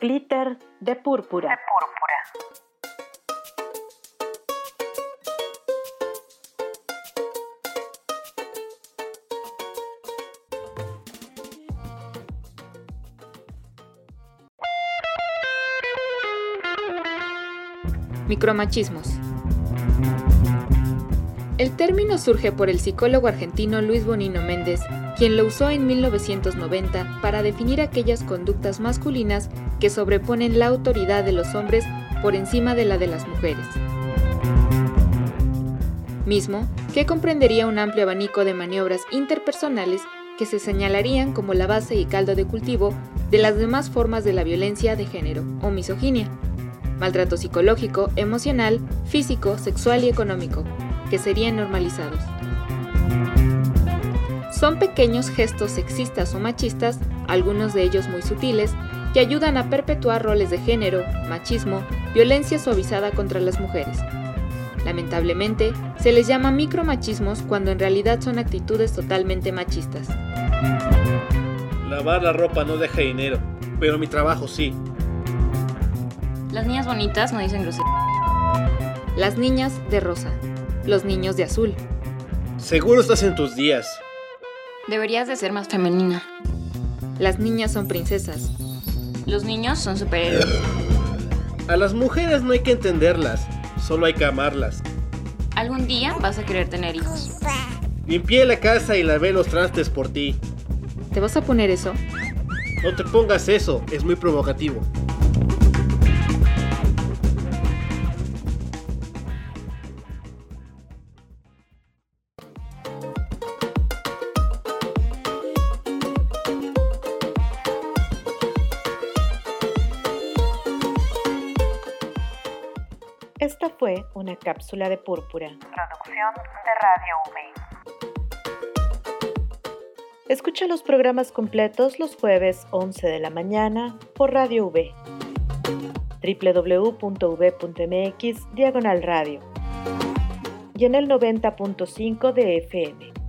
Glitter de púrpura. Micromachismos. El término surge por el psicólogo argentino Luis Bonino Méndez, quien lo usó en 1990 para definir aquellas conductas masculinas que sobreponen la autoridad de los hombres por encima de la de las mujeres. Mismo que comprendería un amplio abanico de maniobras interpersonales que se señalarían como la base y caldo de cultivo de las demás formas de la violencia de género o misoginia maltrato psicológico, emocional, físico, sexual y económico, que serían normalizados. Son pequeños gestos sexistas o machistas, algunos de ellos muy sutiles, que ayudan a perpetuar roles de género, machismo, violencia suavizada contra las mujeres. Lamentablemente, se les llama micromachismos cuando en realidad son actitudes totalmente machistas. Lavar la ropa no deja dinero, pero mi trabajo sí. Las niñas bonitas no dicen groserías. Las niñas de rosa. Los niños de azul. Seguro estás en tus días. Deberías de ser más femenina. Las niñas son princesas. Los niños son superhéroes. A las mujeres no hay que entenderlas, solo hay que amarlas. Algún día vas a querer tener hijos. Limpié la casa y lavé los trastes por ti. ¿Te vas a poner eso? No te pongas eso, es muy provocativo. Esta fue una cápsula de púrpura. Producción de Radio V. Escucha los programas completos los jueves 11 de la mañana por Radio V. www.v.mx diagonal radio y en el 90.5 de FM.